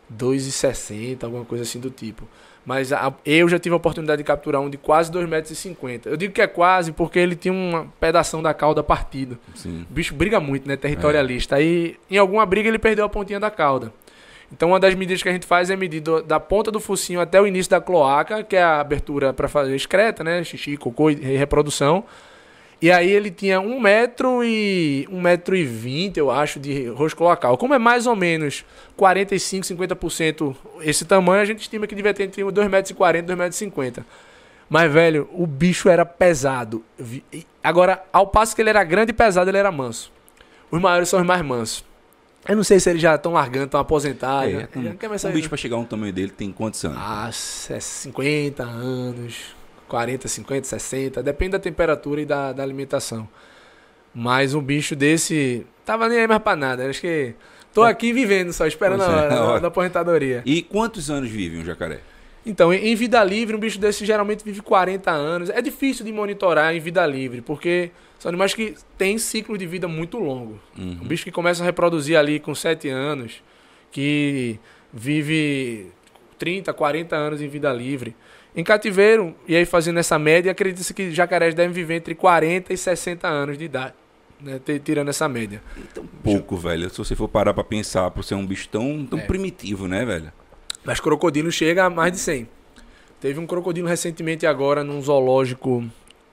2,60, alguma coisa assim do tipo. Mas a- eu já tive a oportunidade de capturar um de quase 2,50 metros. e 50. Eu digo que é quase porque ele tinha uma pedação da cauda partida. Sim. O bicho briga muito, né? Territorialista. Aí, em alguma briga, ele perdeu a pontinha da cauda. Então, uma das medidas que a gente faz é medir do- da ponta do focinho até o início da cloaca, que é a abertura para fazer excreta, né? Xixi, cocô e reprodução. E aí ele tinha um metro e um metro e vinte, eu acho, de rosto cloacal. Como é mais ou menos 45, 50% esse tamanho, a gente estima que devia ter entre 2,40 metros e 40 2,50 metros e 50. Mas, velho, o bicho era pesado. Agora, ao passo que ele era grande e pesado, ele era manso. Os maiores são os mais mansos. Eu não sei se eles já estão largando, estão aposentados. É, né? um, Já não quer mais um bicho né? pra chegar a um tamanho dele tem quantos anos? Ah, é 50 anos, 40, 50, 60, depende da temperatura e da, da alimentação. Mas um bicho desse tava nem aí mais pra nada. Acho que tô aqui vivendo só, esperando a é, hora da, ótimo. da aposentadoria. E quantos anos vive um jacaré? Então, em em vida livre, um bicho desse geralmente vive 40 anos. É difícil de monitorar em vida livre, porque são animais que têm ciclo de vida muito longo. Uhum. Um bicho que começa a reproduzir ali com 7 anos, que vive 30, 40 anos em vida livre. Em cativeiro, e aí fazendo essa média, acredita-se que jacarés devem viver entre 40 e 60 anos de idade. Né, tirando essa média. Tão pouco, velho. Se você for parar pra pensar, por ser um bicho tão, tão É. primitivo, né, velho? Mas crocodilo chega a mais de 100. Teve um crocodilo recentemente agora num zoológico,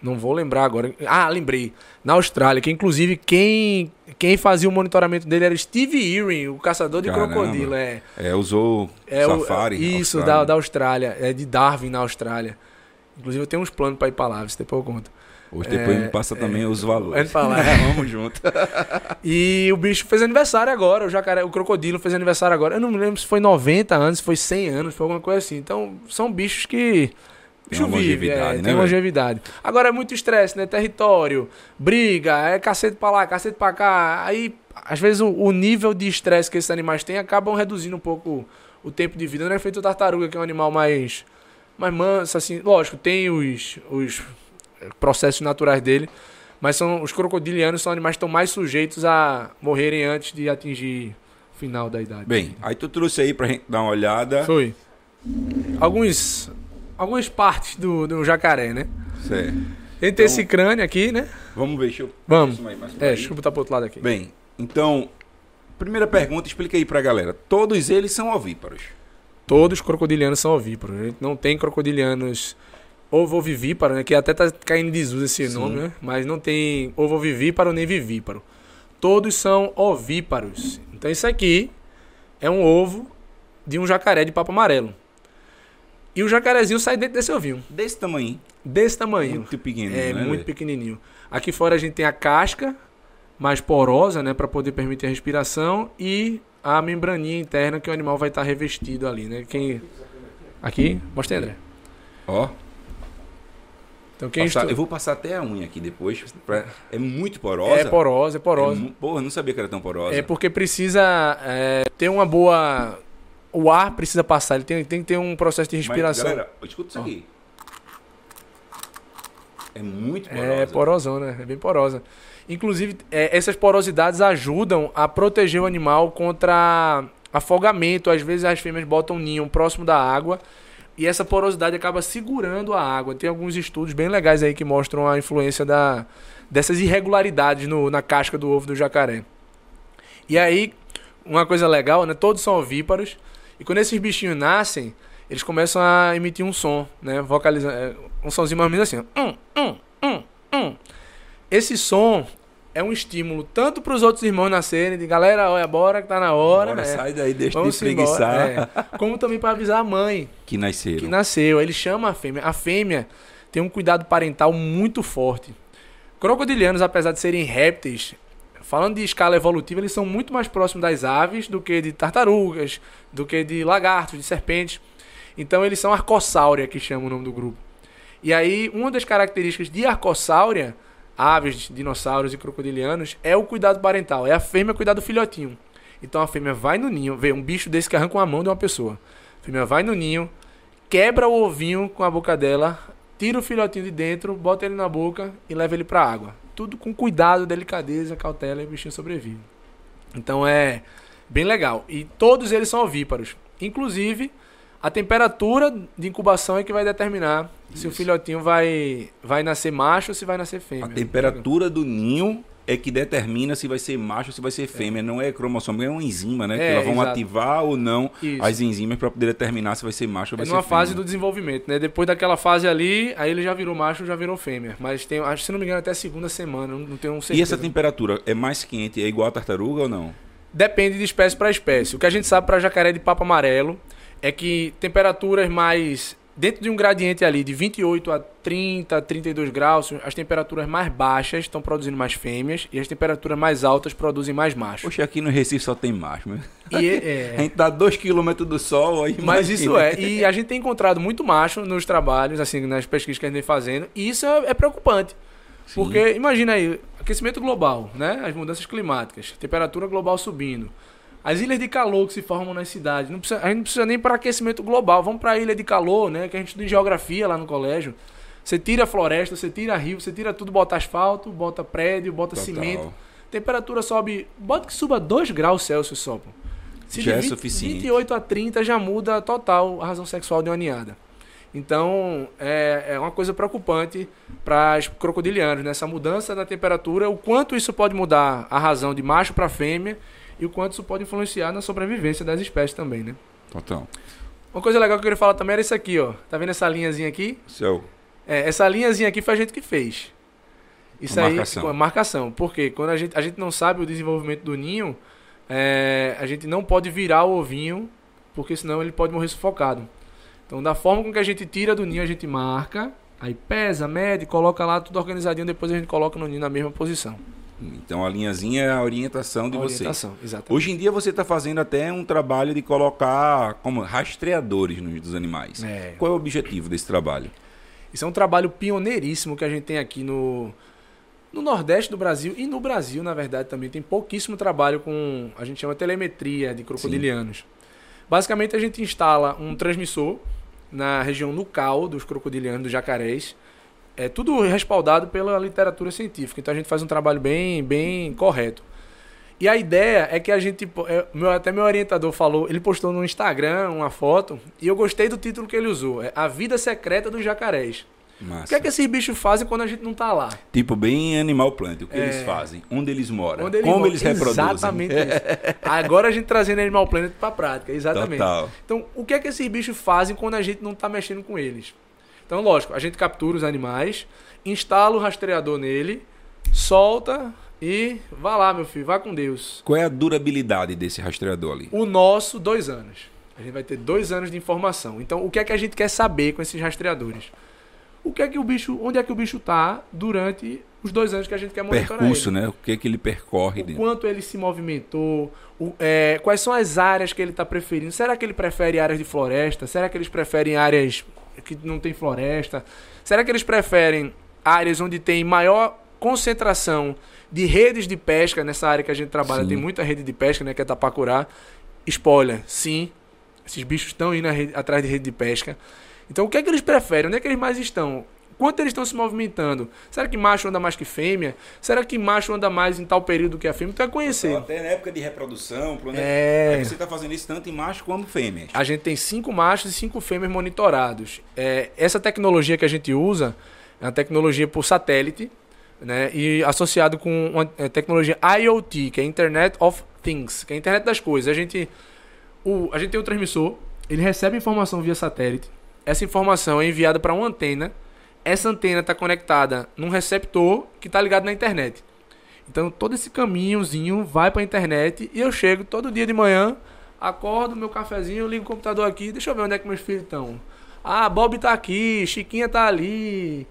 não vou lembrar agora. Ah, lembrei. Na Austrália, que inclusive quem, quem fazia o monitoramento dele era Steve Irwin, o caçador de Caramba. crocodilo. É, É, usou é o- safari. Isso, Austrália. da, da Austrália. É de Darwin, na Austrália. Inclusive eu tenho uns planos pra ir pra lá, se depois eu conto. Hoje depois É, me passa é, também os é valores. pra lá. Vamos junto. E o bicho fez aniversário agora, o jacaré, o crocodilo fez aniversário agora. Eu não me lembro se foi 90 anos, se foi 100 anos, foi alguma coisa assim. Então, são bichos que Tem longevidade, é, né, tem longevidade. Agora é muito estresse, né? Território, briga, é cacete pra lá, cacete pra cá. Aí, às vezes, o, o nível de estresse que esses animais têm acabam reduzindo um pouco o tempo de vida. Não é feito o tartaruga, que é um animal mais, mais manso, assim. Lógico, tem os, os processos naturais dele. Mas são, os crocodilianos são animais que estão mais sujeitos a morrerem antes de atingir o final da idade. Bem, aí tu trouxe aí pra gente dar uma olhada. Foi. Alguns, algumas partes do, do jacaré, né? Certo. Ele Então- tem esse crânio aqui, né? Vamos ver, deixa eu... Vamos. deixa eu mais É, aí. deixa eu botar pro outro lado aqui. Bem, então, primeira pergunta, explica aí pra galera. Todos eles são ovíparos. Todos os crocodilianos são ovíparos. A gente não tem crocodilianos ovovivíparo, né? Que até tá caindo em desuso esse Sim. nome, né? Mas não tem ovovivíparo nem vivíparo. Todos são ovíparos. Então isso aqui é um ovo de um jacaré de papo amarelo. E o jacarezinho sai dentro desse ovinho. Desse tamanho. Desse tamanho. Muito pequeno, É, né? muito velho? pequenininho. Aqui fora a gente tem a casca mais porosa, né, para poder permitir a respiração e a membraninha interna que o animal vai estar revestido ali, né? Quem Aqui, mostra aí, André. Ó, Então quem passar- estu- eu vou passar até a unha aqui depois. pra- É muito porosa. é porosa, é porosa. É Porra, eu não sabia que era tão porosa. É porque precisa é, ter uma boa o ar precisa passar, ele tem, tem que ter um processo de Mas, respiração. galera, escuta isso aqui. É muito porosa. É porosona, é bem porosa. Inclusive, é, essas porosidades ajudam a proteger o animal contra afogamento. Às vezes as fêmeas botam ninho próximo da água e essa porosidade acaba segurando a água. Tem alguns estudos bem legais aí que mostram a influência da, dessas irregularidades no- na casca do ovo do jacaré. E aí, uma coisa legal, né? Todos são ovíparos. E quando esses bichinhos nascem, eles começam a emitir um som, né? Vocalizando. é, Um somzinho mais ou menos assim. Hum, hum, hum, hum. Esse som é um estímulo tanto para os outros irmãos nascerem, de galera, olha, bora que tá na hora. Bora, é, sai daí, deixa vamos de preguiçar. embora, é. Como também para avisar a mãe Que nasceram. que nasceu. Ele chama a fêmea. A fêmea tem um cuidado parental muito forte. Crocodilianos, apesar de serem répteis, falando de escala evolutiva, eles são muito mais próximos das aves do que de tartarugas, do que de lagartos, de serpentes. Então eles são arcossáurea, que chama o nome do grupo. E aí, uma das características de arcossáurea, aves, dinossauros e crocodilianos, é o cuidado parental. É a fêmea cuidar do filhotinho. Então a fêmea vai no ninho, vê um bicho desse que arranca uma mão de uma pessoa. A fêmea vai no ninho, quebra o ovinho com a boca dela, tira o filhotinho de dentro, bota ele na boca e leva ele pra água. Tudo com cuidado, delicadeza, cautela e o bichinho sobrevive. Então é bem legal. E todos eles são ovíparos. Inclusive, a temperatura de incubação é que vai determinar se o Isso. filhotinho vai, vai nascer macho ou se vai nascer fêmea. A temperatura do ninho é que determina se vai ser macho ou se vai ser fêmea. Não é cromossomo, é uma enzima, né? que É, elas vão exato. ativar ou não Isso. as enzimas para poder determinar se vai ser macho ou vai É ser numa fêmea. fase do desenvolvimento, né? Depois daquela fase ali, aí ele já virou macho, já virou fêmea. Mas tem, acho que se não me engano, até a segunda semana, não, tenho um certeza. E essa temperatura é mais quente, é igual a tartaruga ou não? Depende de espécie para espécie. O que a gente sabe para jacaré de papo amarelo é que temperaturas mais dentro de um gradiente ali de 28 a 30, 32 graus, as temperaturas mais baixas estão produzindo mais fêmeas e as temperaturas mais altas produzem mais machos. Poxa, aqui no Recife só tem macho, né? E é- A gente tá 2km do sol aí. Mas imagina. isso é. E a gente tem encontrado muito macho nos trabalhos, assim, nas pesquisas que a gente vem fazendo, e isso é, é preocupante. Sim. Porque, imagina aí, aquecimento global, né? As mudanças climáticas, temperatura global subindo. As ilhas de calor que se formam nas cidades. Não precisa- a gente não precisa nem para aquecimento global. Vamos para a ilha de calor, né? Que a gente estuda em geografia lá no colégio. Você tira a floresta, você tira rio, você tira tudo, bota asfalto, bota prédio, bota Total. cimento. Temperatura sobe. Bota que suba 2 graus Celsius só, pô. Se Já de é 20 suficiente. 28 a 30 já muda total a razão sexual de uma ninhada. Então, é, é uma coisa preocupante para os crocodilianos, nessa né? mudança na temperatura, o quanto isso pode mudar a razão de macho para fêmea e o quanto isso pode influenciar na sobrevivência das espécies também, né? Total. Uma coisa legal que eu queria falar também era isso aqui, ó. Tá vendo essa linhazinha aqui? Seu. É, essa linhazinha aqui foi a gente que fez. Isso uma aí, marcação. uma marcação. Porque quando a gente, a gente não sabe o desenvolvimento do ninho, é, a gente não pode virar o ovinho, porque senão ele pode morrer sufocado. Então, da forma com que a gente tira do ninho, a gente marca, aí pesa, mede, coloca lá tudo organizadinho, depois a gente coloca no ninho na mesma posição. Então a linhazinha é a orientação de A vocês. orientação, exatamente. Hoje em dia você está fazendo até um trabalho de colocar como rastreadores nos dos animais. É. Qual é o objetivo desse trabalho? Isso é um trabalho pioneiríssimo que a gente tem aqui no, no Nordeste do Brasil e no Brasil, na verdade, também. Tem pouquíssimo trabalho com, a gente chama telemetria de crocodilianos. Basicamente, a gente instala um transmissor na região nucal dos crocodilianos, dos jacarés. É tudo respaldado pela literatura científica. Então, a gente faz um trabalho bem, bem correto. E a ideia é que a gente. é, meu- Até meu orientador falou, ele postou no Instagram uma foto, e eu gostei do título que ele usou: é A Vida Secreta dos Jacarés. O Massa. que é que esses bichos fazem quando a gente não tá lá? Tipo, bem animal plant. O que É. eles fazem? Onde eles moram? Onde ele como mora. eles reproduzem? Exatamente isso. Agora a gente trazendo Animal Planet pra prática, exatamente. Total. Então, o que é que esses bichos fazem quando a gente não tá mexendo com eles? Então, lógico, a gente captura os animais, instala o rastreador nele, solta e vá lá, meu filho, vá com Deus. Qual é a durabilidade desse rastreador ali? O nosso, dois anos. A gente vai ter dois anos de informação. Então, o que é que a gente quer saber com esses rastreadores? O que é que o bicho, onde é que o bicho tá durante os dois anos que a gente quer monitorar Percurso, ele? né? O que é que ele percorre O dentro? quanto ele se movimentou, o- é, quais são as áreas que ele está preferindo. Será que ele prefere áreas de floresta? Será que eles preferem áreas que não tem floresta? Será que eles preferem áreas onde tem maior concentração de redes de pesca nessa área que a gente trabalha? Sim. Tem muita rede de pesca, né? Que é Tapacurá. Spoiler, sim. Esses bichos estão indo rede- atrás de rede de pesca. Então, o que é que eles preferem? Onde é que eles mais estão? Quanto eles estão se movimentando? Será que macho anda mais que fêmea? Será que macho anda mais em tal período que a fêmea? Tu vai conhecer. Até na época de reprodução, É. Aí você está fazendo isso tanto em macho como fêmeas. A gente tem cinco machos e cinco fêmeas monitorados. É, essa tecnologia que a gente usa é uma tecnologia por satélite, né? E associado com uma é, tecnologia IoT, que é Internet of Things, que é a internet das coisas. A gente, o, a gente tem um transmissor, ele recebe informação via satélite. Essa informação é enviada para uma antena. Essa antena está conectada num receptor que está ligado na internet. Então todo esse caminhozinho vai para a internet e eu chego todo dia de manhã, acordo, meu cafezinho, ligo o computador aqui, deixa eu ver onde é que meus filhos estão. Ah, Bob tá aqui, Chiquinha tá ali,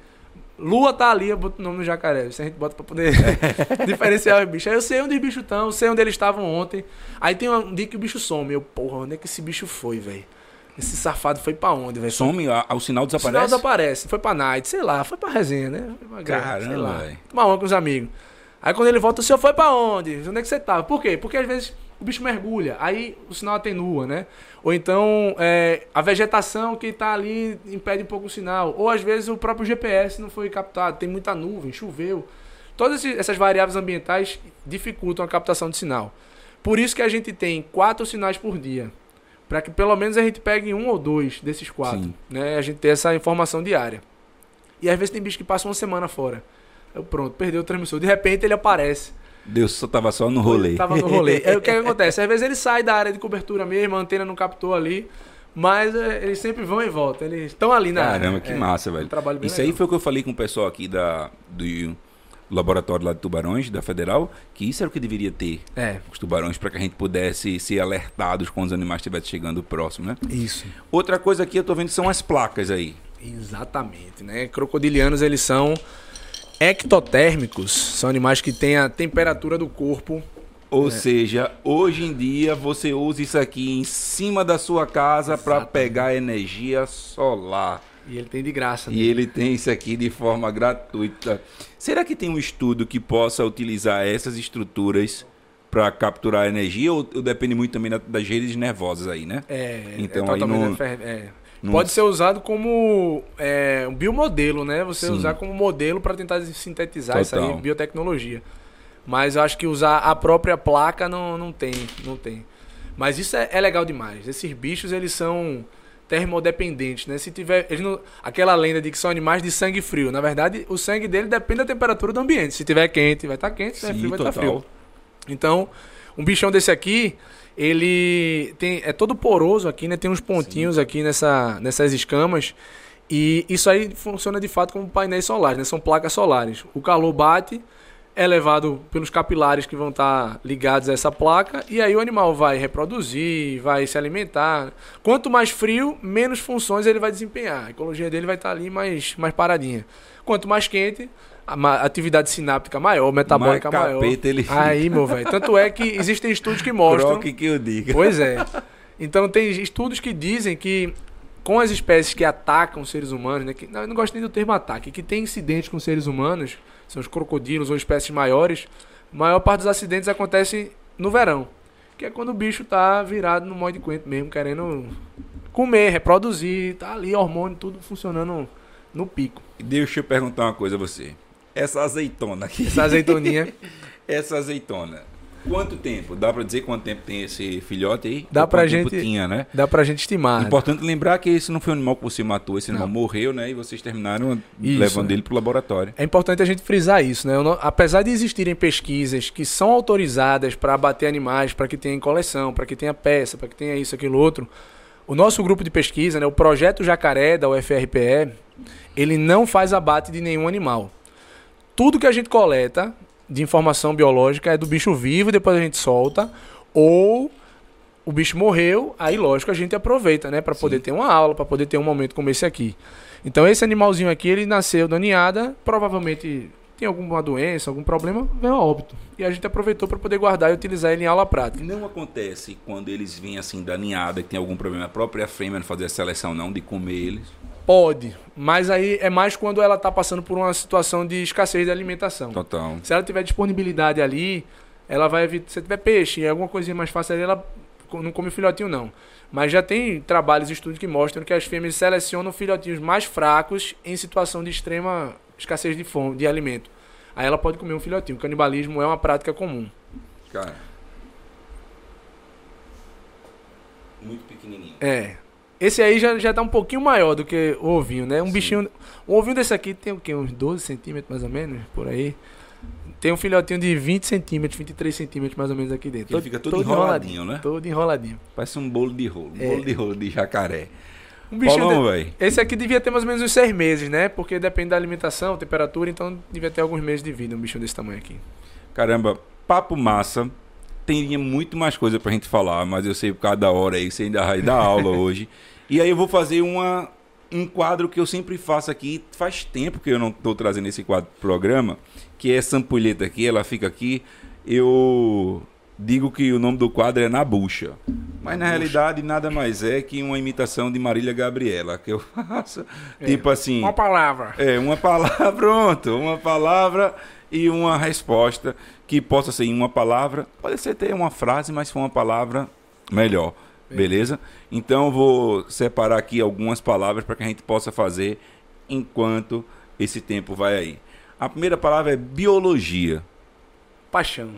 Lua tá ali, eu boto o nome no jacaré. Isso a gente bota pra poder diferenciar os bichos. Aí eu sei onde os bichos estão, sei onde eles estavam ontem. Aí tem um dia que o bicho some. Eu, porra, onde é que esse bicho foi, velho? Esse safado foi pra onde, velho? Some, a- o sinal O sinal desaparece? desaparece. Foi pra night, sei lá, foi pra resenha, né? Foi pra Caramba, sei lá. velho. Tomar uma com os amigos. Aí quando ele volta, o senhor foi pra onde? Onde é que você tava? Por quê? Porque às vezes o bicho mergulha, aí o sinal atenua, né? Ou então é, a vegetação que tá ali impede um pouco o sinal. Ou às vezes o próprio GPS não foi captado, tem muita nuvem, choveu. Todas essas variáveis ambientais dificultam a captação de sinal. Por isso que a gente tem quatro sinais por dia. Para que pelo menos a gente pegue um ou dois desses quatro. Sim. Né? A gente ter essa informação diária. E às vezes tem bicho que passa uma semana fora. Eu, pronto, perdeu o transmissor. De repente ele aparece. Deus só tava só no rolê. Tava no rolê. Aí o que, que acontece? Às vezes ele sai da área de cobertura mesmo, a antena não captou ali. Mas é, eles sempre vão e voltam. Eles estão ali na área. Caramba, que É, massa, um velho. trabalho bem Isso aí legal. foi o que eu falei com o pessoal aqui da, do laboratório lá de tubarões, da Federal, que isso era o que deveria ter. É, Os tubarões, para que a gente pudesse ser alertados quando os animais estivessem chegando próximo, né? isso. Outra coisa aqui eu tô vendo são as placas aí. Exatamente, né? Crocodilianos, eles são ectotérmicos. São animais que têm a temperatura do corpo. Ou É. seja, hoje em dia você usa isso aqui em cima da sua casa para pegar energia solar. E ele tem de graça. né? E ele tem isso aqui de forma gratuita. Será que tem um estudo que possa utilizar essas estruturas para capturar energia ou, ou depende muito também da- das redes nervosas aí, né? É, Então, é aí não- é. não- Pode ser usado como é, um biomodelo, né? Você Sim. usar como modelo para tentar sintetizar isso aí, Total. biotecnologia. Mas eu acho que usar a própria placa não, não tem, não tem. Mas isso é, é legal demais. Esses bichos, eles são termodependentes, né? Se tiver, eles não, aquela lenda de que são animais de sangue frio, na verdade, o sangue dele depende da temperatura do ambiente. Se tiver quente, vai estar tá quente, se tiver frio, vai estar tá frio. Então, um bichão desse aqui, ele tem é todo poroso aqui, né? Tem uns pontinhos Sim. aqui nessa, nessas escamas. E isso aí funciona de fato como painéis solares, né? São placas solares. O calor bate, é levado pelos capilares que vão estar ligados a essa placa e aí o animal vai reproduzir, vai se alimentar. Quanto mais frio, menos funções ele vai desempenhar. A ecologia dele vai estar ali mais, mais paradinha. Quanto mais quente, a atividade sináptica maior, metabólica mais maior. Ele aí, meu velho. Tanto é que existem estudos que mostram. Croque que eu diga. Pois é. Então tem estudos que dizem que com as espécies que atacam seres humanos, né, que, não, eu não gosto nem do termo ataque, que tem incidentes com seres humanos, são os crocodilos ou espécies maiores, a maior parte dos acidentes acontece no verão, que é quando o bicho tá virado no modo de coentro mesmo, querendo comer, reproduzir, tá ali hormônio tudo funcionando no pico. Deixa eu perguntar uma coisa a você. Essa azeitona aqui. Essa azeitoninha. essa azeitona Quanto tempo? Dá para dizer quanto tempo tem esse filhote aí? Dá pra gente. Tinha, né? Dá pra gente estimar. Importante lembrar que esse não foi um animal que você matou, esse animal não. morreu, né? E vocês terminaram isso. levando ele pro laboratório. É importante a gente frisar isso, né? Não, apesar de existirem pesquisas que são autorizadas para abater animais, para que tenha coleção, para que tenha peça, para que tenha isso, aquilo, outro, o nosso grupo de pesquisa, né, o projeto Jacaré da UFRPE, ele não faz abate de nenhum animal. Tudo que a gente coleta de informação biológica é do bicho vivo, depois a gente solta, ou o bicho morreu, aí lógico a gente aproveita, né, para poder ter uma aula, para poder ter um momento como esse aqui. Então esse animalzinho aqui, ele nasceu da ninhada, provavelmente tem alguma doença, algum problema, veio a óbito. E a gente aproveitou para poder guardar e utilizar ele em aula prática. Não acontece quando eles vêm assim da ninhada, que tem algum problema, a própria fêmea não fazer a seleção não, de comer eles? Pode, mas aí é mais quando ela está passando por uma situação de escassez de alimentação. Total. Se ela tiver disponibilidade ali, ela vai evitar. Se tiver peixe, alguma coisinha mais fácil ali, ela não come filhotinho, não. Mas já tem trabalhos e estudos que mostram que as fêmeas selecionam filhotinhos mais fracos em situação de extrema escassez de fome, de alimento. Aí ela pode comer um filhotinho. O canibalismo é uma prática comum. Cara. Muito pequenininho. É. Esse aí já, já tá um pouquinho maior do que o ovinho, né? Um Sim. bichinho. Um ovinho desse aqui tem o quê? Uns 12 centímetros mais ou menos, por aí. Tem um filhotinho de 20 centímetros, 23 centímetros mais ou menos aqui dentro. Ele fica todo, todo enroladinho, enroladinho, né? Todo enroladinho. Parece um bolo de rolo. Um é. bolo de rolo de jacaré. Um bichinho. de... Esse aqui devia ter mais ou menos uns 6 meses, né? Porque depende da alimentação, temperatura, então devia ter alguns meses de vida um bichinho desse tamanho aqui. Caramba, papo massa. Teria muito mais coisa pra gente falar, mas eu sei por cada hora aí, você ainda vai dar aula hoje. E aí eu vou fazer uma, um quadro que eu sempre faço aqui. Faz tempo que eu não estou trazendo esse quadro pro programa, que é essa ampulheta aqui, ela fica aqui. Eu digo que o nome do quadro é Na Bucha. Mas na realidade nada mais é que uma imitação de Marília Gabriela que eu faço. É, tipo assim. Uma palavra. É, uma palavra, pronto. Uma palavra e uma resposta que possa ser em uma palavra. Pode ser ter uma frase, mas for uma palavra, melhor. Beleza? Então vou separar aqui algumas palavras para que a gente possa fazer enquanto esse tempo vai aí. A primeira palavra é biologia. Paixão.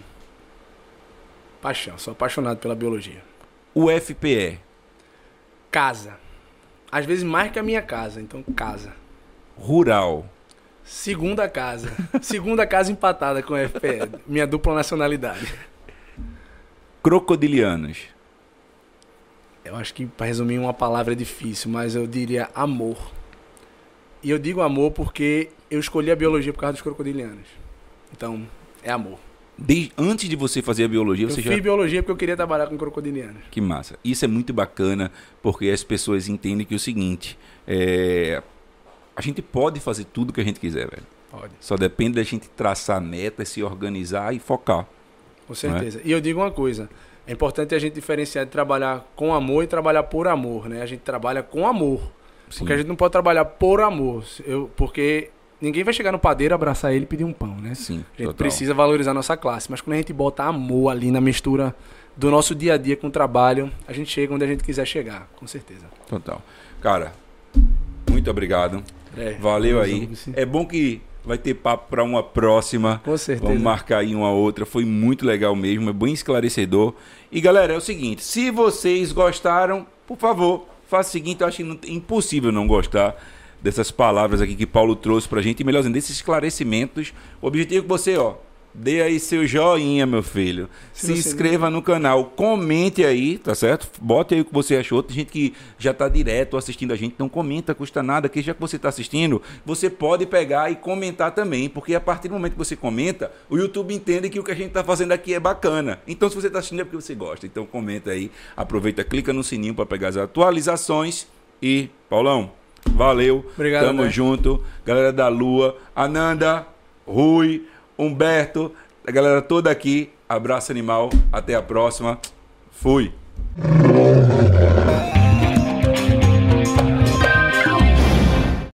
Paixão, sou apaixonado pela biologia. O FPE. Casa. Às vezes mais que a minha casa, então casa. Rural. Segunda casa. Segunda casa empatada com o FPE. Minha dupla nacionalidade. Crocodilianos. Eu acho que para resumir uma palavra é difícil, mas eu diria amor. E eu digo amor porque eu escolhi a biologia por causa dos crocodilianos. Então, é amor. Desde, antes de você fazer a biologia, eu você já. Eu fiz biologia porque eu queria trabalhar com crocodilianos. Que massa. Isso é muito bacana porque as pessoas entendem que é o seguinte: é... a gente pode fazer tudo que a gente quiser, velho. Pode. Só depende da gente traçar metas, se organizar e focar. Com certeza. É? E eu digo uma coisa: é importante a gente diferenciar de trabalhar com amor e trabalhar por amor, né? A gente trabalha com amor. Sim. Porque a gente não pode trabalhar por amor. Eu, porque ninguém vai chegar no padeiro, abraçar ele e pedir um pão, né? Sim. A gente total. precisa valorizar a nossa classe. Mas quando a gente bota amor ali na mistura do nosso dia a dia com o trabalho, a gente chega onde a gente quiser chegar, com certeza. Total. Cara, muito obrigado. É, Valeu aí. É bom que Vai ter papo para uma próxima. Com certeza. Vamos marcar aí uma outra. Foi muito legal mesmo, é bem esclarecedor. E galera, é o seguinte: se vocês gostaram, por favor, faça o seguinte, eu acho impossível não gostar dessas palavras aqui que Paulo trouxe pra gente, e melhor dizendo, desses esclarecimentos. O objetivo é que você, ó, Dê aí seu joinha, meu filho. Se, Se inscreva no canal, comente aí, tá certo? Bote aí o que você achou. Tem gente que já está direto assistindo a gente, não comenta, custa nada. Que já que você está assistindo, você pode pegar e comentar também, porque a partir do momento que você comenta, o YouTube entende que o que a gente está fazendo aqui é bacana. Então, se você está assistindo é porque você gosta. Então, comenta aí, aproveita, clica no sininho para pegar as atualizações e, Paulão, valeu. Obrigado. Tamo junto. Galera da Lua, Ananda, Rui. Humberto, a galera toda aqui. Abraço animal. Até a próxima. Fui.